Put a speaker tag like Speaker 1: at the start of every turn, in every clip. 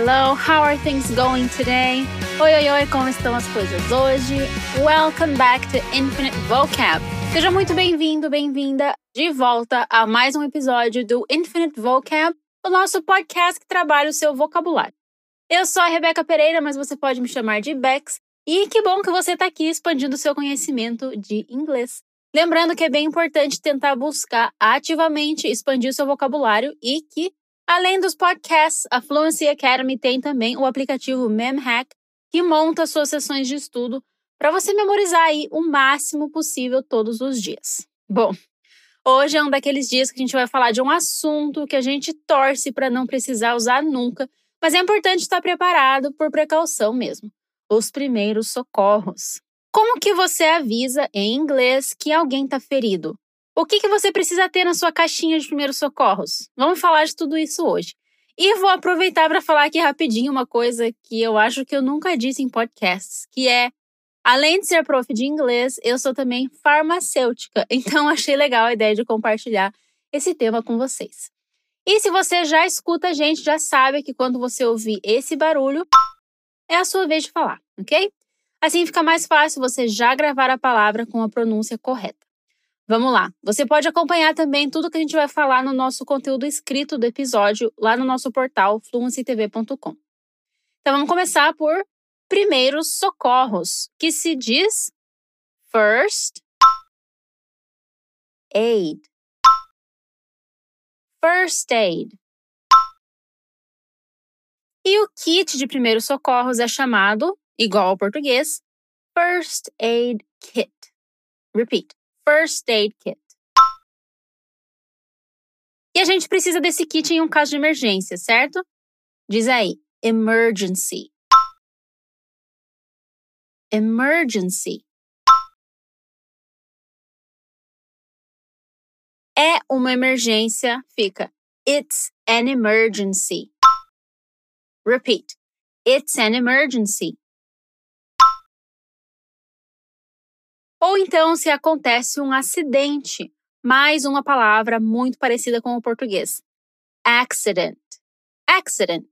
Speaker 1: hello. How are things going today? Oi, oi, oi, como estão as coisas hoje? Welcome back to Infinite Vocab. Seja muito bem-vindo, bem-vinda de volta a mais um episódio do Infinite Vocab, o nosso podcast que trabalha o seu vocabulário. Eu sou a Rebeca Pereira, mas você pode me chamar de Bex, e que bom que você está aqui expandindo o seu conhecimento de inglês. Lembrando que é bem importante tentar buscar ativamente expandir o seu vocabulário e que Além dos podcasts, a Fluency Academy tem também o aplicativo MemHack, que monta suas sessões de estudo para você memorizar aí o máximo possível todos os dias. Bom, hoje é um daqueles dias que a gente vai falar de um assunto que a gente torce para não precisar usar nunca, mas é importante estar preparado por precaução mesmo. Os primeiros socorros. Como que você avisa em inglês que alguém está ferido? O que, que você precisa ter na sua caixinha de primeiros socorros? Vamos falar de tudo isso hoje. E vou aproveitar para falar aqui rapidinho uma coisa que eu acho que eu nunca disse em podcasts, que é Além de ser prof de inglês, eu sou também farmacêutica, então achei legal a ideia de compartilhar esse tema com vocês. E se você já escuta a gente, já sabe que quando você ouvir esse barulho, é a sua vez de falar, ok? Assim fica mais fácil você já gravar a palavra com a pronúncia correta. Vamos lá. Você pode acompanhar também tudo que a gente vai falar no nosso conteúdo escrito do episódio lá no nosso portal fluencytv.com. Então vamos começar por primeiros socorros, que se diz first aid. First aid. E o kit de primeiros socorros é chamado, igual ao português, First Aid Kit. Repeat first aid kit. E a gente precisa desse kit em um caso de emergência, certo? Diz aí, emergency. Emergency. É uma emergência, fica It's an emergency. Repeat. It's an emergency. Ou então, se acontece um acidente, mais uma palavra muito parecida com o português: accident. Accident.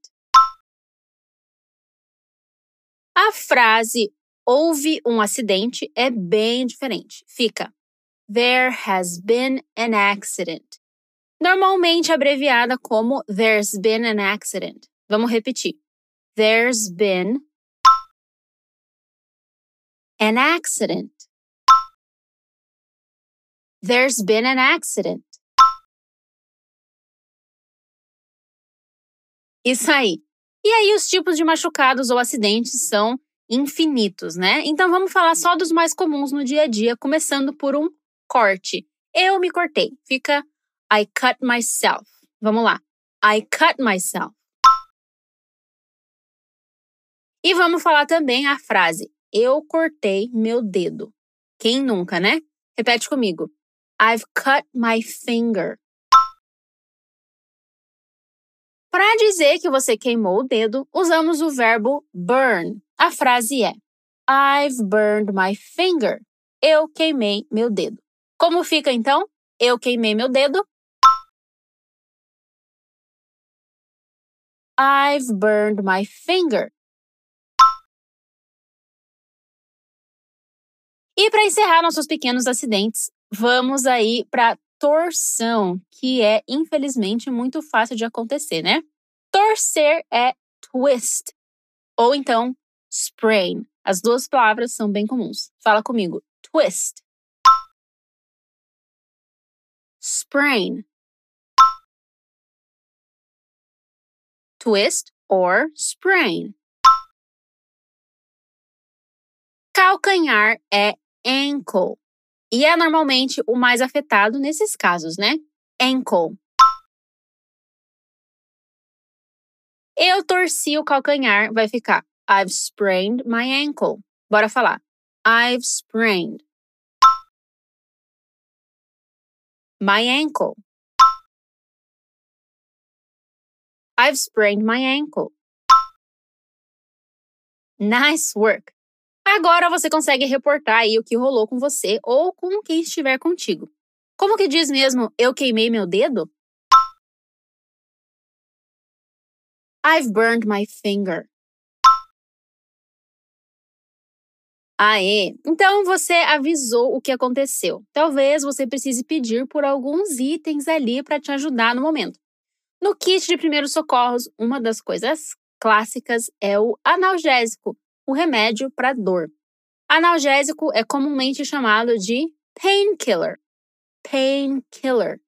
Speaker 1: A frase houve um acidente é bem diferente. Fica There has been an accident. Normalmente abreviada como There's been an accident. Vamos repetir. There's been an accident. There's been an accident. Isso aí. E aí, os tipos de machucados ou acidentes são infinitos, né? Então vamos falar só dos mais comuns no dia a dia, começando por um corte. Eu me cortei. Fica I cut myself. Vamos lá. I cut myself. E vamos falar também a frase Eu cortei meu dedo. Quem nunca, né? Repete comigo. I've cut my finger. Para dizer que você queimou o dedo, usamos o verbo burn. A frase é I've burned my finger. Eu queimei meu dedo. Como fica então? Eu queimei meu dedo. I've burned my finger. E para encerrar nossos pequenos acidentes, Vamos aí para torção, que é infelizmente muito fácil de acontecer, né? Torcer é twist ou então sprain. As duas palavras são bem comuns. Fala comigo. Twist. Sprain. Twist or sprain. Calcanhar é ankle. E é normalmente o mais afetado nesses casos, né? Ankle. Eu torci o calcanhar, vai ficar I've sprained my ankle. Bora falar. I've sprained my ankle. I've sprained my ankle. Nice work. Agora você consegue reportar aí o que rolou com você ou com quem estiver contigo. Como que diz mesmo, eu queimei meu dedo? I've burned my finger. Aê! Então você avisou o que aconteceu. Talvez você precise pedir por alguns itens ali para te ajudar no momento. No kit de primeiros socorros, uma das coisas clássicas é o analgésico, o remédio para dor. Analgésico é comumente chamado de painkiller. Painkiller.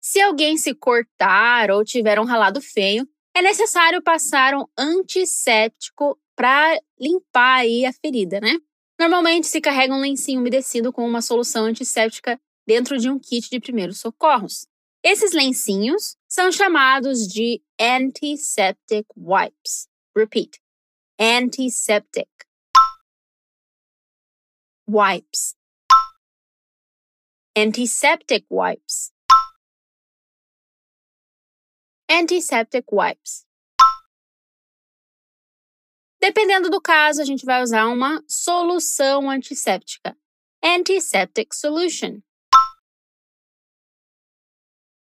Speaker 1: Se alguém se cortar ou tiver um ralado feio, é necessário passar um antisséptico para limpar aí a ferida, né? Normalmente se carrega um lencinho umedecido com uma solução antisséptica dentro de um kit de primeiros socorros. Esses lencinhos são chamados de antiseptic wipes. Repeat. Antiseptic wipes. Antiseptic wipes. Antiseptic wipes. Dependendo do caso, a gente vai usar uma solução antisséptica. Antiseptic solution.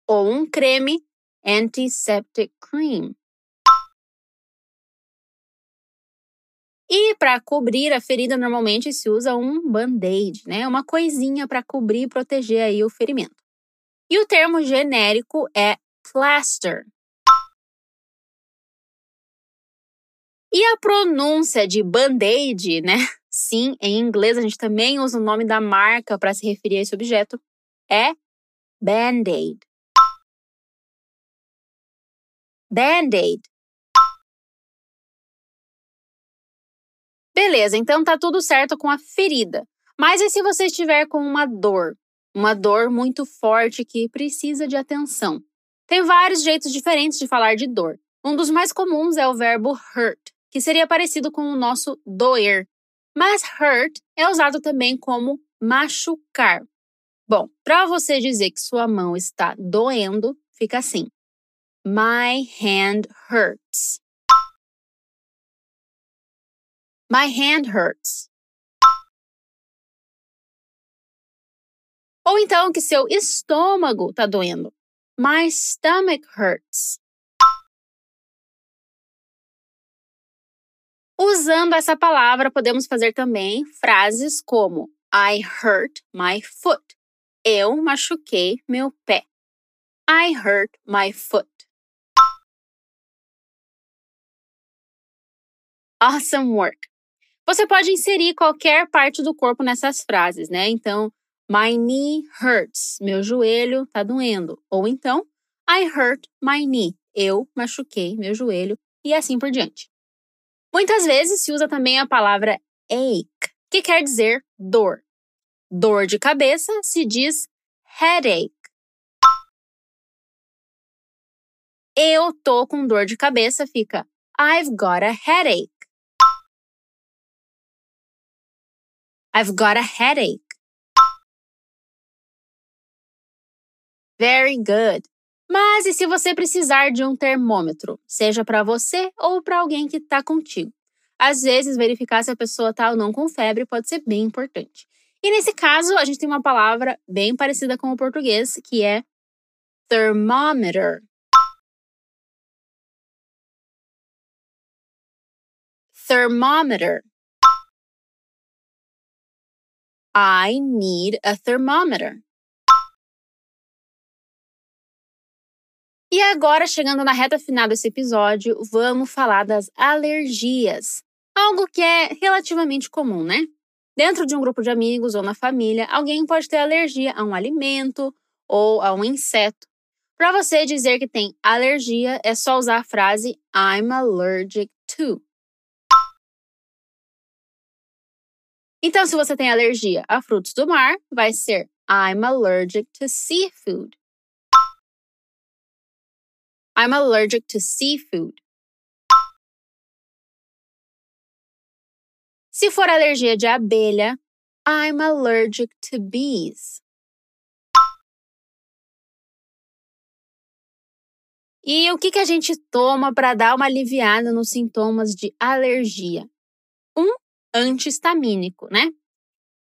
Speaker 1: Ou um creme antiseptic cream. E para cobrir a ferida, normalmente se usa um band-aid, né? Uma coisinha para cobrir e proteger aí o ferimento. E o termo genérico é plaster. E a pronúncia de band-aid, né? Sim, em inglês a gente também usa o nome da marca para se referir a esse objeto, é band-aid. Band-aid. Beleza, então tá tudo certo com a ferida. Mas e se você estiver com uma dor? Uma dor muito forte que precisa de atenção. Tem vários jeitos diferentes de falar de dor. Um dos mais comuns é o verbo hurt, que seria parecido com o nosso doer. Mas hurt é usado também como machucar. Bom, para você dizer que sua mão está doendo, fica assim: My hand hurts. My hand hurts. Ou então que seu estômago está doendo. My stomach hurts. Usando essa palavra, podemos fazer também frases como I hurt my foot. Eu machuquei meu pé. I hurt my foot. Awesome work. Você pode inserir qualquer parte do corpo nessas frases, né? Então, my knee hurts, meu joelho tá doendo. Ou então, I hurt my knee, eu machuquei meu joelho e assim por diante. Muitas vezes se usa também a palavra ache, que quer dizer dor. Dor de cabeça se diz headache. Eu tô com dor de cabeça fica I've got a headache. I've got a headache. Very good. Mas e se você precisar de um termômetro, seja para você ou para alguém que está contigo? Às vezes, verificar se a pessoa está ou não com febre pode ser bem importante. E nesse caso, a gente tem uma palavra bem parecida com o português, que é thermometer. Thermometer. I need a thermometer. E agora, chegando na reta final desse episódio, vamos falar das alergias. Algo que é relativamente comum, né? Dentro de um grupo de amigos ou na família, alguém pode ter alergia a um alimento ou a um inseto. Para você dizer que tem alergia, é só usar a frase I'm allergic to. Então, se você tem alergia a frutos do mar, vai ser I'm allergic to seafood. I'm allergic to seafood. Se for alergia de abelha, I'm allergic to bees. E o que, que a gente toma para dar uma aliviada nos sintomas de alergia? Um antihistamínico, né?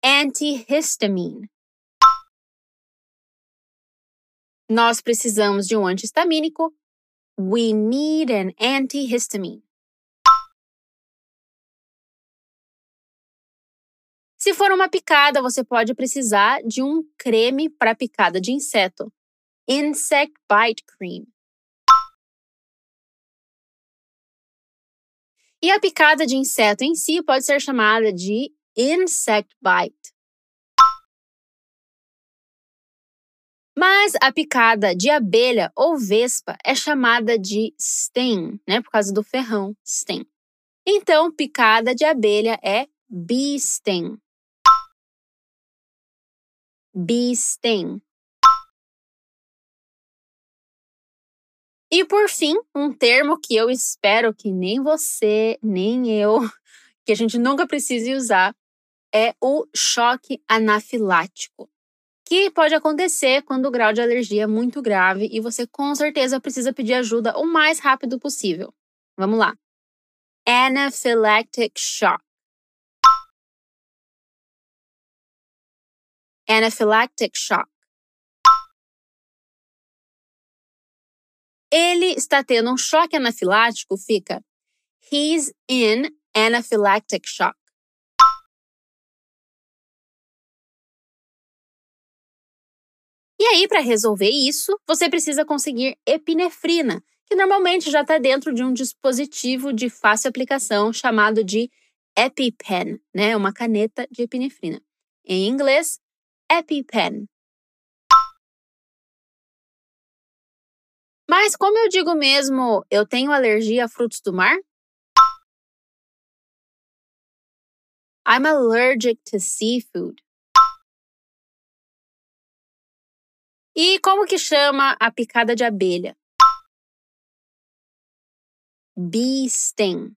Speaker 1: Antihistamine. Nós precisamos de um antihistamínico. We need an antihistamine. Se for uma picada, você pode precisar de um creme para picada de inseto. Insect bite cream. E a picada de inseto em si pode ser chamada de insect bite. Mas a picada de abelha ou vespa é chamada de sting, né? Por causa do ferrão, sting. Então, picada de abelha é bee sting. Bee sting. E por fim, um termo que eu espero que nem você, nem eu, que a gente nunca precise usar, é o choque anafilático que pode acontecer quando o grau de alergia é muito grave e você com certeza precisa pedir ajuda o mais rápido possível. Vamos lá. Anaphylactic shock. Anaphylactic shock. Ele está tendo um choque anafilático, fica He's in anaphylactic shock. E aí, para resolver isso, você precisa conseguir epinefrina, que normalmente já está dentro de um dispositivo de fácil aplicação chamado de EpiPen, né? Uma caneta de epinefrina. Em inglês, EpiPen. Mas como eu digo mesmo, eu tenho alergia a frutos do mar? I'm allergic to seafood. E como que chama a picada de abelha? Bee sting.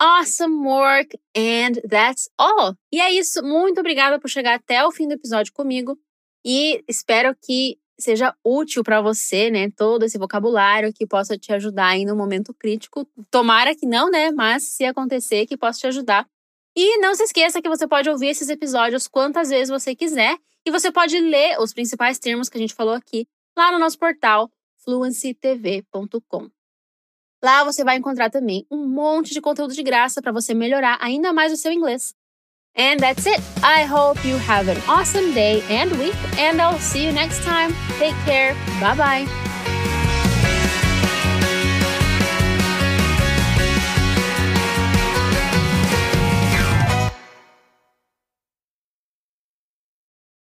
Speaker 1: Awesome work and that's all. E é isso. Muito obrigada por chegar até o fim do episódio comigo e espero que seja útil para você, né? Todo esse vocabulário que possa te ajudar aí no momento crítico. Tomara que não, né? Mas se acontecer, que possa te ajudar e não se esqueça que você pode ouvir esses episódios quantas vezes você quiser e você pode ler os principais termos que a gente falou aqui lá no nosso portal fluencytv.com. Lá você vai encontrar também um monte de conteúdo de graça para você melhorar ainda mais o seu inglês. And that's it. I hope you have an awesome day and week, and I'll see you next time. Take care. Bye bye.